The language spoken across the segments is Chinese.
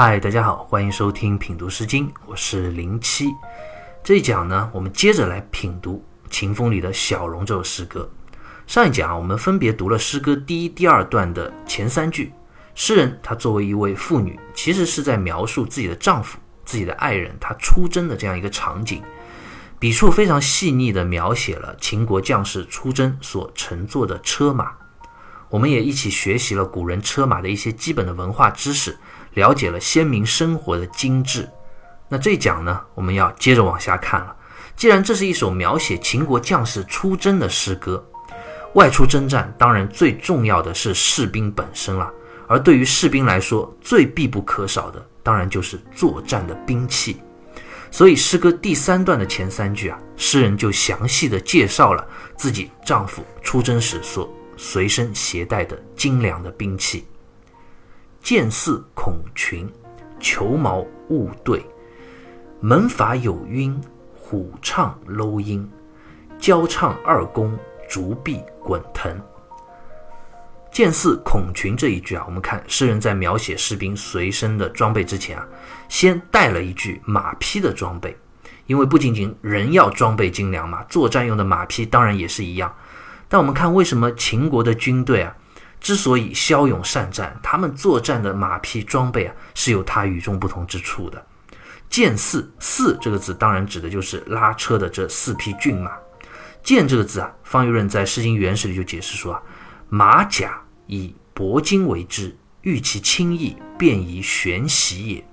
嗨，大家好，欢迎收听品读诗经，我是零七。这一讲呢，我们接着来品读《秦风》里的小荣这首诗歌。上一讲啊，我们分别读了诗歌第一、第二段的前三句。诗人她作为一位妇女，其实是在描述自己的丈夫、自己的爱人他出征的这样一个场景，笔触非常细腻地描写了秦国将士出征所乘坐的车马。我们也一起学习了古人车马的一些基本的文化知识。了解了先民生活的精致，那这讲呢，我们要接着往下看了。既然这是一首描写秦国将士出征的诗歌，外出征战当然最重要的是士兵本身了。而对于士兵来说，最必不可少的当然就是作战的兵器。所以诗歌第三段的前三句啊，诗人就详细的介绍了自己丈夫出征时所随身携带的精良的兵器。剑似孔群，裘毛雾对，门法有晕，虎唱搂音，交唱二弓，竹臂滚腾。剑似孔群这一句啊，我们看诗人在描写士兵随身的装备之前啊，先带了一句马匹的装备，因为不仅仅人要装备精良嘛，作战用的马匹当然也是一样。但我们看为什么秦国的军队啊？之所以骁勇善战，他们作战的马匹装备啊，是有它与众不同之处的。剑四四这个字，当然指的就是拉车的这四匹骏马。剑这个字啊，方玉润在《诗经原始》里就解释说啊，马甲以铂金为之，欲其轻易，便以悬袭也。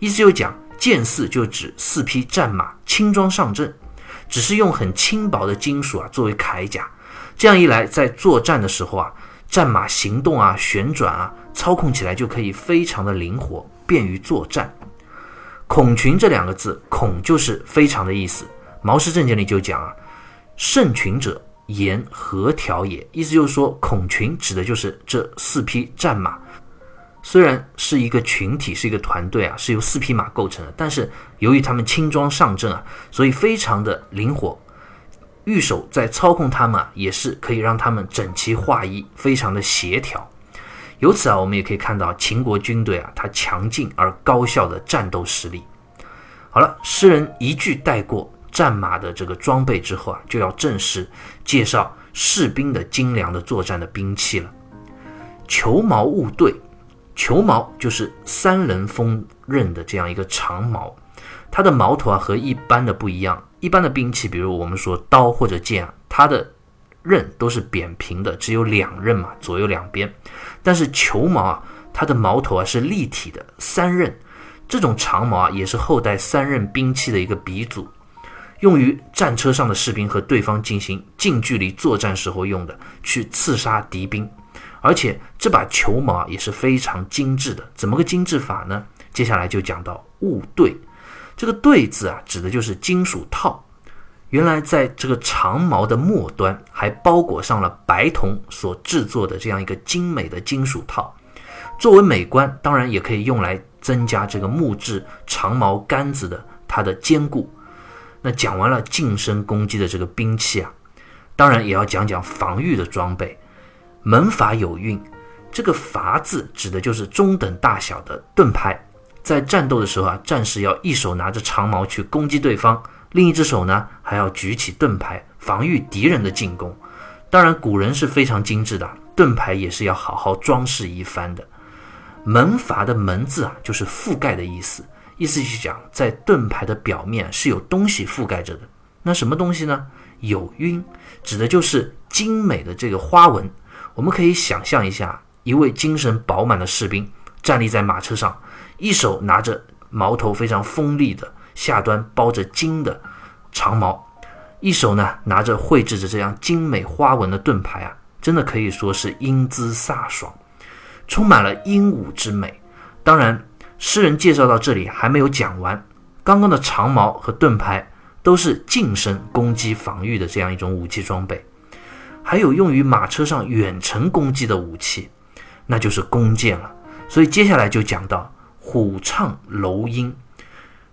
意思就讲剑四就指四匹战马轻装上阵，只是用很轻薄的金属啊作为铠甲，这样一来，在作战的时候啊。战马行动啊，旋转啊，操控起来就可以非常的灵活，便于作战。孔群这两个字，孔就是非常的意思。毛氏正解里就讲啊，胜群者言和调也，意思就是说，孔群指的就是这四匹战马。虽然是一个群体，是一个团队啊，是由四匹马构成的，但是由于他们轻装上阵啊，所以非常的灵活。御手在操控他们啊，也是可以让他们整齐划一，非常的协调。由此啊，我们也可以看到秦国军队啊，它强劲而高效的战斗实力。好了，诗人一句带过战马的这个装备之后啊，就要正式介绍士兵的精良的作战的兵器了。裘毛物对，裘毛就是三人锋刃的这样一个长矛，它的矛头啊和一般的不一样。一般的兵器，比如我们说刀或者剑啊，它的刃都是扁平的，只有两刃嘛，左右两边。但是球矛啊，它的矛头啊是立体的，三刃。这种长矛啊，也是后代三刃兵器的一个鼻祖，用于战车上的士兵和对方进行近距离作战时候用的，去刺杀敌兵。而且这把球矛啊也是非常精致的，怎么个精致法呢？接下来就讲到物对。这个“对”字啊，指的就是金属套。原来在这个长矛的末端还包裹上了白铜所制作的这样一个精美的金属套，作为美观，当然也可以用来增加这个木质长矛杆子的它的坚固。那讲完了近身攻击的这个兵器啊，当然也要讲讲防御的装备。门阀有运，这个“阀”字指的就是中等大小的盾牌。在战斗的时候啊，战士要一手拿着长矛去攻击对方，另一只手呢还要举起盾牌防御敌人的进攻。当然，古人是非常精致的，盾牌也是要好好装饰一番的。门阀的“门”字啊，就是覆盖的意思，意思是讲在盾牌的表面是有东西覆盖着的。那什么东西呢？有晕，指的就是精美的这个花纹。我们可以想象一下，一位精神饱满的士兵站立在马车上。一手拿着矛头非常锋利的下端包着金的长矛，一手呢拿着绘制着这样精美花纹的盾牌啊，真的可以说是英姿飒爽，充满了英武之美。当然，诗人介绍到这里还没有讲完，刚刚的长矛和盾牌都是近身攻击防御的这样一种武器装备，还有用于马车上远程攻击的武器，那就是弓箭了。所以接下来就讲到。虎唱楼音，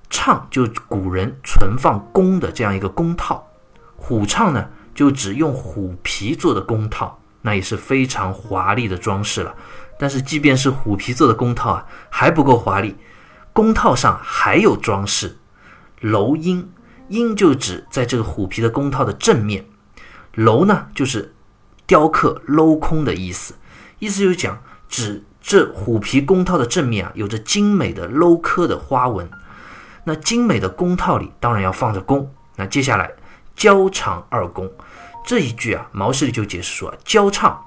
唱就古人存放弓的这样一个弓套，虎唱呢就指用虎皮做的弓套，那也是非常华丽的装饰了。但是即便是虎皮做的弓套啊，还不够华丽，弓套上还有装饰，镂鹰，鹰就指在这个虎皮的弓套的正面，镂呢就是雕刻镂空的意思，意思就是讲指这虎皮弓套的正面啊有着精美的镂刻的花纹。那精美的弓套里当然要放着弓。那接下来交长二弓这一句啊，毛诗里就解释说啊：交唱，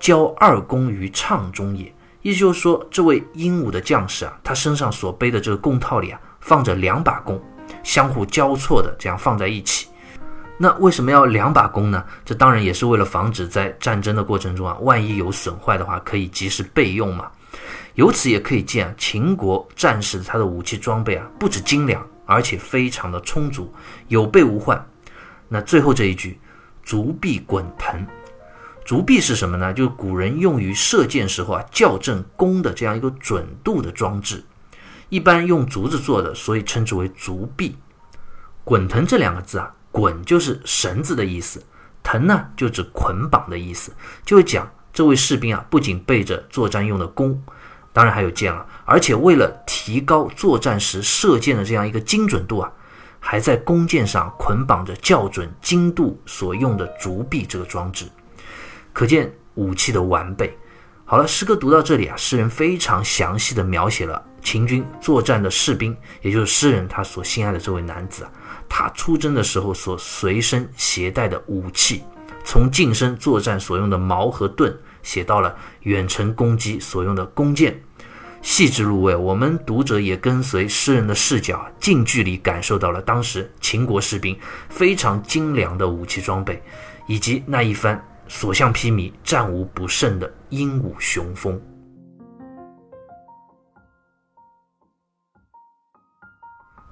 交二弓于唱中也。意思就是说，这位英武的将士啊，他身上所背的这个弓套里啊，放着两把弓，相互交错的这样放在一起。那为什么要两把弓呢？这当然也是为了防止在战争的过程中啊，万一有损坏的话，可以及时备用嘛。由此也可以见啊，秦国战士他的武器装备啊，不止精良，而且非常的充足，有备无患。那最后这一句，足臂滚盆。足臂是什么呢？就是古人用于射箭时候啊校正弓的这样一个准度的装置，一般用竹子做的，所以称之为足臂。滚藤这两个字啊，滚就是绳子的意思，藤呢就指捆绑的意思，就是讲这位士兵啊不仅背着作战用的弓，当然还有箭了，而且为了提高作战时射箭的这样一个精准度啊，还在弓箭上捆绑着校准精度所用的竹臂这个装置。可见武器的完备。好了，诗歌读到这里啊，诗人非常详细的描写了秦军作战的士兵，也就是诗人他所心爱的这位男子啊，他出征的时候所随身携带的武器，从近身作战所用的矛和盾，写到了远程攻击所用的弓箭，细致入微。我们读者也跟随诗人的视角，近距离感受到了当时秦国士兵非常精良的武器装备，以及那一番。所向披靡、战无不胜的英武雄风。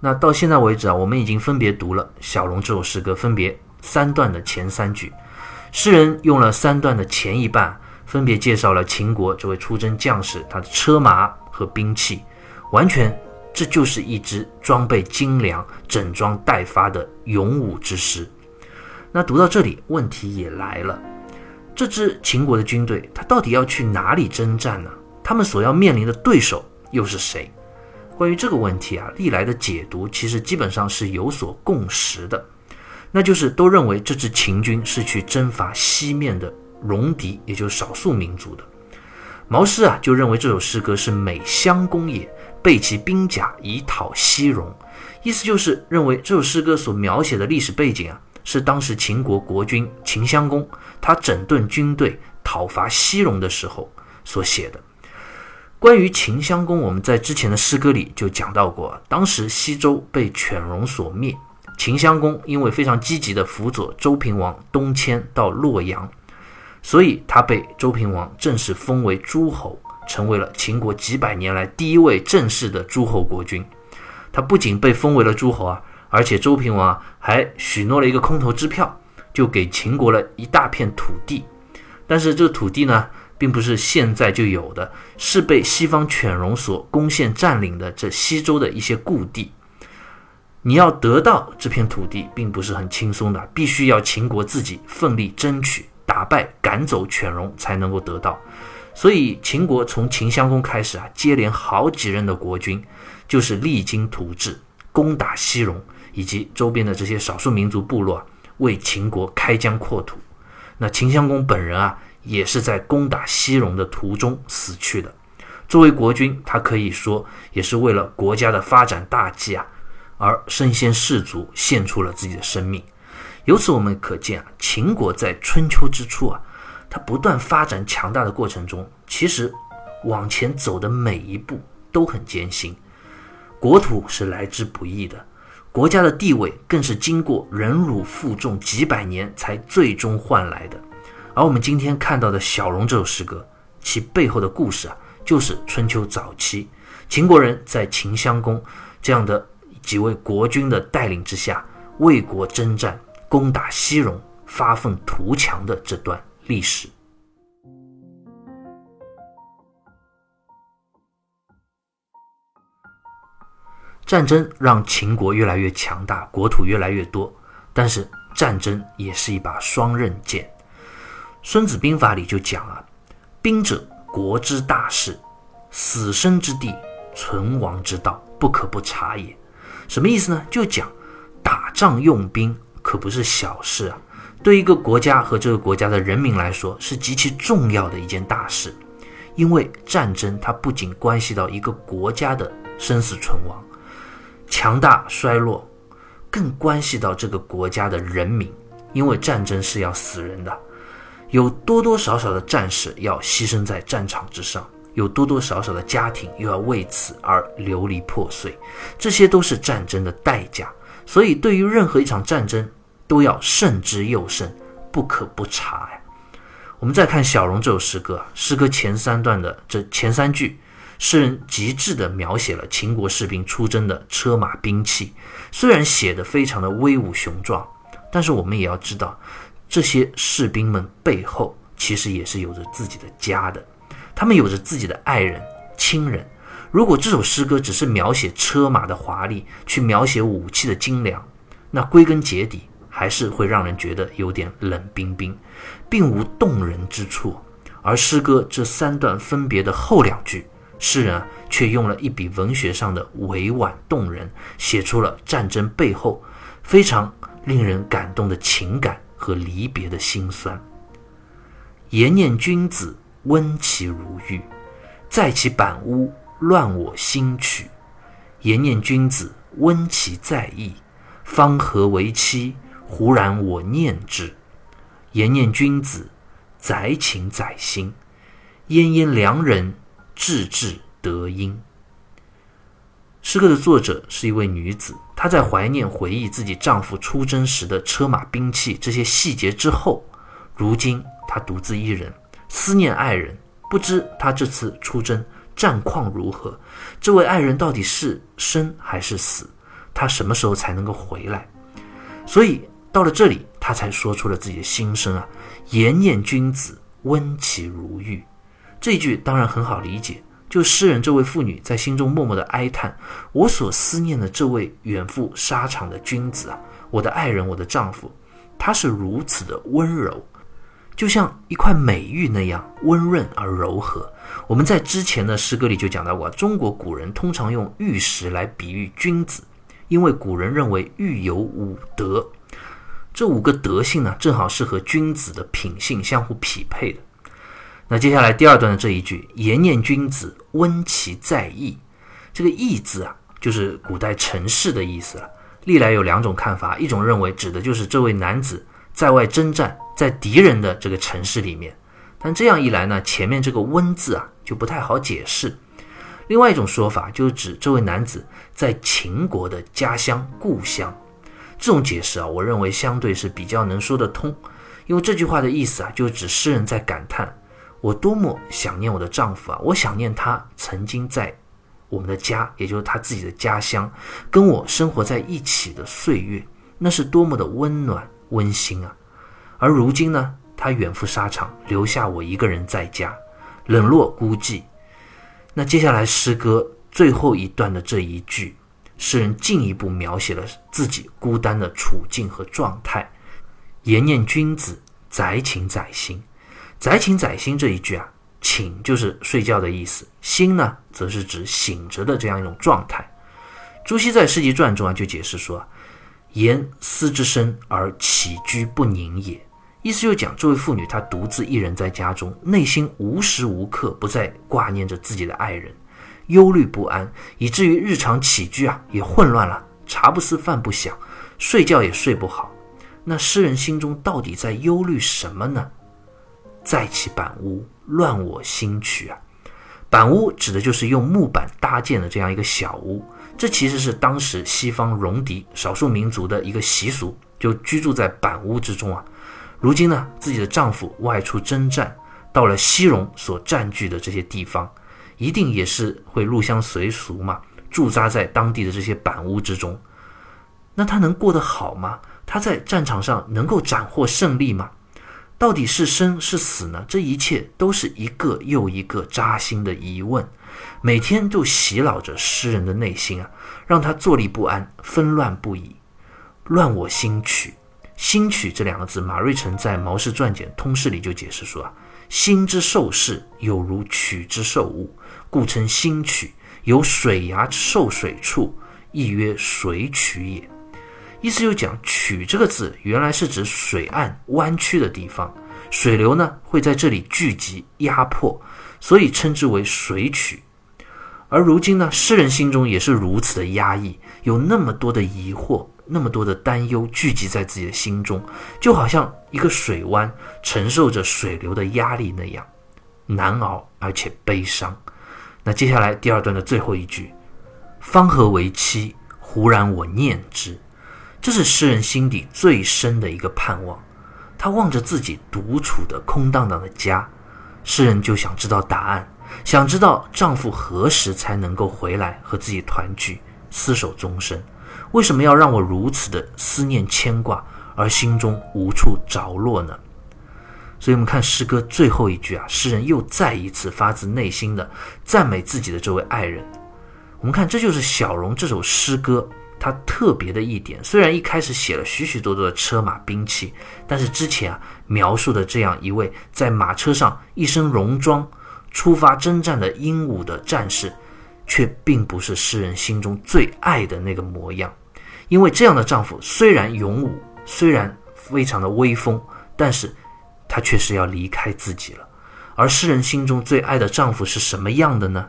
那到现在为止啊，我们已经分别读了《小龙》这首诗歌，分别三段的前三句。诗人用了三段的前一半，分别介绍了秦国这位出征将士他的车马和兵器，完全这就是一支装备精良、整装待发的勇武之师。那读到这里，问题也来了。这支秦国的军队，他到底要去哪里征战呢？他们所要面临的对手又是谁？关于这个问题啊，历来的解读其实基本上是有所共识的，那就是都认为这支秦军是去征伐西面的戎狄，也就是少数民族的。毛诗啊就认为这首诗歌是美襄公也，备其兵甲以讨西戎，意思就是认为这首诗歌所描写的历史背景啊。是当时秦国国君秦襄公，他整顿军队讨伐西戎的时候所写的。关于秦襄公，我们在之前的诗歌里就讲到过，当时西周被犬戎所灭，秦襄公因为非常积极的辅佐周平王东迁到洛阳，所以他被周平王正式封为诸侯，成为了秦国几百年来第一位正式的诸侯国君。他不仅被封为了诸侯啊。而且周平王还许诺了一个空头支票，就给秦国了一大片土地。但是这个土地呢，并不是现在就有的，是被西方犬戎所攻陷占领的这西周的一些故地。你要得到这片土地，并不是很轻松的，必须要秦国自己奋力争取，打败赶走犬戎才能够得到。所以秦国从秦襄公开始啊，接连好几任的国君，就是励精图治，攻打西戎。以及周边的这些少数民族部落为秦国开疆扩土，那秦襄公本人啊，也是在攻打西戎的途中死去的。作为国君，他可以说也是为了国家的发展大计啊，而身先士卒，献出了自己的生命。由此我们可见啊，秦国在春秋之初啊，它不断发展强大的过程中，其实往前走的每一步都很艰辛，国土是来之不易的。国家的地位更是经过忍辱负重几百年才最终换来的，而我们今天看到的小龙这首诗歌，其背后的故事啊，就是春秋早期秦国人在秦襄公这样的几位国君的带领之下，为国征战、攻打西戎、发愤图强的这段历史。战争让秦国越来越强大，国土越来越多，但是战争也是一把双刃剑。《孙子兵法》里就讲啊：“兵者，国之大事，死生之地，存亡之道。”不可不察也。什么意思呢？就讲打仗用兵可不是小事啊，对一个国家和这个国家的人民来说是极其重要的一件大事。因为战争它不仅关系到一个国家的生死存亡、强大衰落，更关系到这个国家的人民。因为战争是要死人的，有多多少少的战士要牺牲在战场之上。有多多少少的家庭又要为此而流离破碎，这些都是战争的代价。所以，对于任何一场战争，都要慎之又慎，不可不察呀。我们再看《小荣》这首诗歌，诗歌前三段的这前三句，诗人极致地描写了秦国士兵出征的车马兵器。虽然写得非常的威武雄壮，但是我们也要知道，这些士兵们背后其实也是有着自己的家的。他们有着自己的爱人、亲人。如果这首诗歌只是描写车马的华丽，去描写武器的精良，那归根结底还是会让人觉得有点冷冰冰，并无动人之处。而诗歌这三段分别的后两句，诗人却用了一笔文学上的委婉动人，写出了战争背后非常令人感动的情感和离别的辛酸。言念君子。温其如玉，在其板屋，乱我心曲。言念君子，温其在意，方何为妻。忽然我念之。言念君子，载情载心。奄奄良人，志志得音。诗歌的作者是一位女子，她在怀念回忆自己丈夫出征时的车马兵器这些细节之后，如今她独自一人。思念爱人，不知他这次出征战况如何？这位爱人到底是生还是死？他什么时候才能够回来？所以到了这里，他才说出了自己的心声啊！言念君子，温其如玉。这一句当然很好理解，就诗人这位妇女在心中默默的哀叹：我所思念的这位远赴沙场的君子啊，我的爱人，我的丈夫，他是如此的温柔。就像一块美玉那样温润而柔和。我们在之前的诗歌里就讲到过，中国古人通常用玉石来比喻君子，因为古人认为玉有五德，这五个德性呢，正好是和君子的品性相互匹配的。那接下来第二段的这一句“言念君子，温其在意”，这个“意”字啊，就是古代城市的意思了。历来有两种看法，一种认为指的就是这位男子在外征战。在敌人的这个城市里面，但这样一来呢，前面这个“温”字啊就不太好解释。另外一种说法就是指这位男子在秦国的家乡故乡。这种解释啊，我认为相对是比较能说得通，因为这句话的意思啊，就指诗人在感叹：我多么想念我的丈夫啊！我想念他曾经在我们的家，也就是他自己的家乡，跟我生活在一起的岁月，那是多么的温暖温馨啊！而如今呢，他远赴沙场，留下我一个人在家，冷落孤寂。那接下来诗歌最后一段的这一句，诗人进一步描写了自己孤单的处境和状态。言念君子，宅情宰心。宅寝宰心这一句啊，寝就是睡觉的意思，心呢，则是指醒着的这样一种状态。朱熹在《诗集传》中啊，就解释说：“言思之深而起居不宁也。”意思就讲，这位妇女她独自一人在家中，内心无时无刻不在挂念着自己的爱人，忧虑不安，以至于日常起居啊也混乱了，茶不思饭不想，睡觉也睡不好。那诗人心中到底在忧虑什么呢？再起板屋，乱我心曲啊！板屋指的就是用木板搭建的这样一个小屋，这其实是当时西方戎狄少数民族的一个习俗，就居住在板屋之中啊。如今呢，自己的丈夫外出征战，到了西戎所占据的这些地方，一定也是会入乡随俗嘛，驻扎在当地的这些板屋之中。那他能过得好吗？他在战场上能够斩获胜利吗？到底是生是死呢？这一切都是一个又一个扎心的疑问，每天就洗脑着诗人的内心啊，让他坐立不安，纷乱不已，乱我心曲。心曲这两个字，马瑞辰在《毛氏传简通释》里就解释说啊，心之受事有如曲之受物，故称心曲，有水崖受水处，亦曰水曲也。意思就讲“曲”这个字，原来是指水岸弯曲的地方，水流呢会在这里聚集压迫，所以称之为水曲。而如今呢，诗人心中也是如此的压抑，有那么多的疑惑。那么多的担忧聚集在自己的心中，就好像一个水湾承受着水流的压力那样难熬，而且悲伤。那接下来第二段的最后一句：“方何为期？忽然我念之。”这是诗人心底最深的一个盼望。他望着自己独处的空荡荡的家，诗人就想知道答案，想知道丈夫何时才能够回来和自己团聚，厮守终身。为什么要让我如此的思念牵挂，而心中无处着落呢？所以，我们看诗歌最后一句啊，诗人又再一次发自内心的赞美自己的这位爱人。我们看，这就是小荣这首诗歌它特别的一点。虽然一开始写了许许多多的车马兵器，但是之前啊描述的这样一位在马车上一身戎装出发征战的英武的战士，却并不是诗人心中最爱的那个模样。因为这样的丈夫虽然勇武，虽然非常的威风，但是他却是要离开自己了。而诗人心中最爱的丈夫是什么样的呢？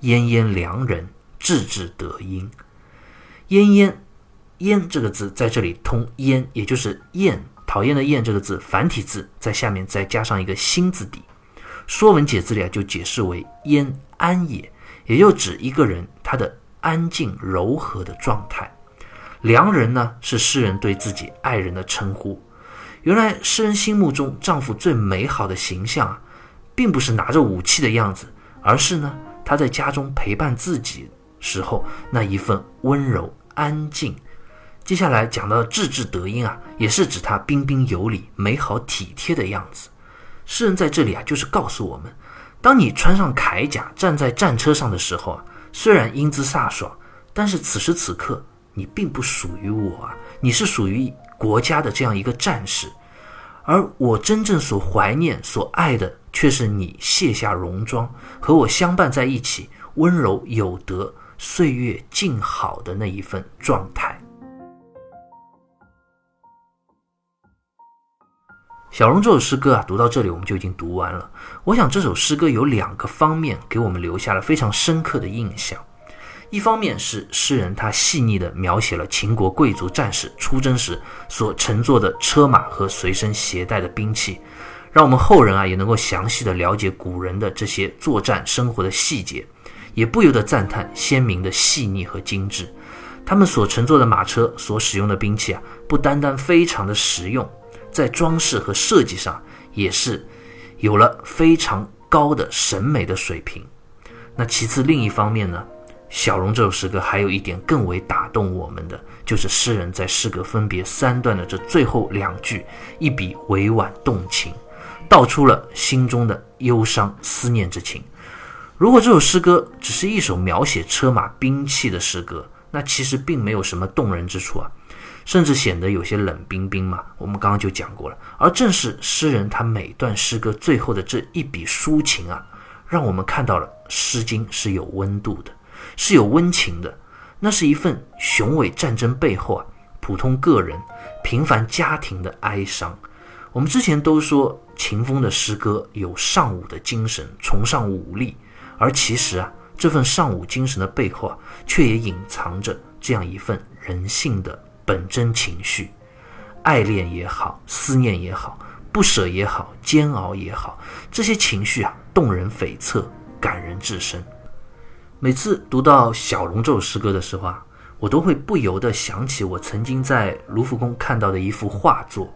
燕燕良人，质质德音。烟烟，烟这个字在这里通烟，也就是厌，讨厌的厌这个字繁体字在下面再加上一个心字底。说文解字里啊就解释为烟安也，也就指一个人他的安静柔和的状态。良人呢，是诗人对自己爱人的称呼。原来诗人心目中丈夫最美好的形象啊，并不是拿着武器的样子，而是呢他在家中陪伴自己时候那一份温柔安静。接下来讲到质质德音啊，也是指他彬彬有礼、美好体贴的样子。诗人在这里啊，就是告诉我们：当你穿上铠甲站在战车上的时候啊，虽然英姿飒爽，但是此时此刻。你并不属于我啊，你是属于国家的这样一个战士，而我真正所怀念、所爱的，却是你卸下戎装，和我相伴在一起，温柔有德、岁月静好的那一份状态。小龙这首诗歌啊，读到这里我们就已经读完了。我想这首诗歌有两个方面给我们留下了非常深刻的印象。一方面是诗人他细腻地描写了秦国贵族战士出征时所乘坐的车马和随身携带的兵器，让我们后人啊也能够详细地了解古人的这些作战生活的细节，也不由得赞叹鲜明的细腻和精致。他们所乘坐的马车所使用的兵器啊，不单单非常的实用，在装饰和设计上也是有了非常高的审美的水平。那其次，另一方面呢？小龙这首诗歌还有一点更为打动我们的，就是诗人在诗歌分别三段的这最后两句，一笔委婉动情，道出了心中的忧伤思念之情。如果这首诗歌只是一首描写车马兵器的诗歌，那其实并没有什么动人之处啊，甚至显得有些冷冰冰嘛。我们刚刚就讲过了，而正是诗人他每段诗歌最后的这一笔抒情啊，让我们看到了《诗经》是有温度的。是有温情的，那是一份雄伟战争背后啊，普通个人、平凡家庭的哀伤。我们之前都说秦风的诗歌有尚武的精神，崇尚武力，而其实啊，这份尚武精神的背后啊，却也隐藏着这样一份人性的本真情绪，爱恋也好，思念也好，不舍也好，煎熬也好，这些情绪啊，动人悱恻，感人至深。每次读到小龙这首诗歌的时候啊，我都会不由得想起我曾经在卢浮宫看到的一幅画作。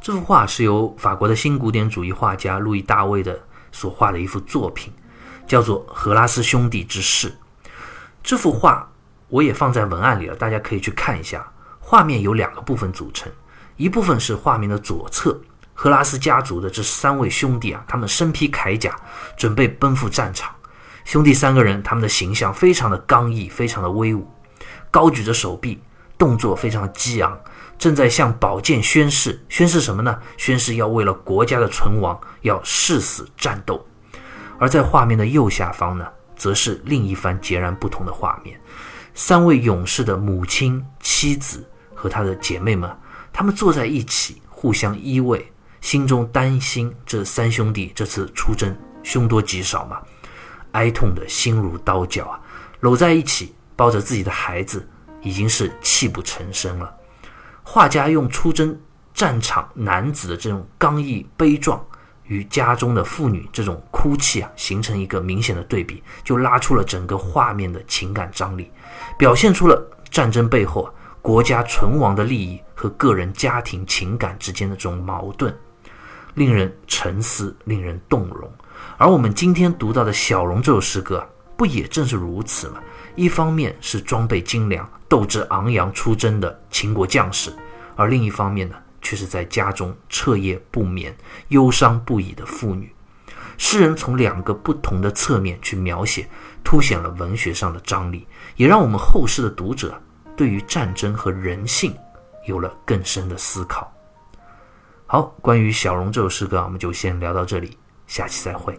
这幅画是由法国的新古典主义画家路易大卫的所画的一幅作品，叫做《荷拉斯兄弟之事》。这幅画我也放在文案里了，大家可以去看一下。画面由两个部分组成，一部分是画面的左侧，荷拉斯家族的这三位兄弟啊，他们身披铠甲，准备奔赴战场。兄弟三个人，他们的形象非常的刚毅，非常的威武，高举着手臂，动作非常激昂，正在向宝剑宣誓。宣誓什么呢？宣誓要为了国家的存亡，要誓死战斗。而在画面的右下方呢，则是另一番截然不同的画面。三位勇士的母亲、妻子和他的姐妹们，他们坐在一起，互相依偎，心中担心这三兄弟这次出征凶多吉少嘛，哀痛的心如刀绞啊，搂在一起，抱着自己的孩子，已经是泣不成声了。画家用出征战场男子的这种刚毅悲壮。与家中的妇女这种哭泣啊，形成一个明显的对比，就拉出了整个画面的情感张力，表现出了战争背后国家存亡的利益和个人家庭情感之间的这种矛盾，令人沉思，令人动容。而我们今天读到的小龙这首诗歌，不也正是如此吗？一方面是装备精良、斗志昂扬出征的秦国将士，而另一方面呢？却是在家中彻夜不眠、忧伤不已的妇女。诗人从两个不同的侧面去描写，凸显了文学上的张力，也让我们后世的读者对于战争和人性有了更深的思考。好，关于小荣这首诗歌，我们就先聊到这里，下期再会。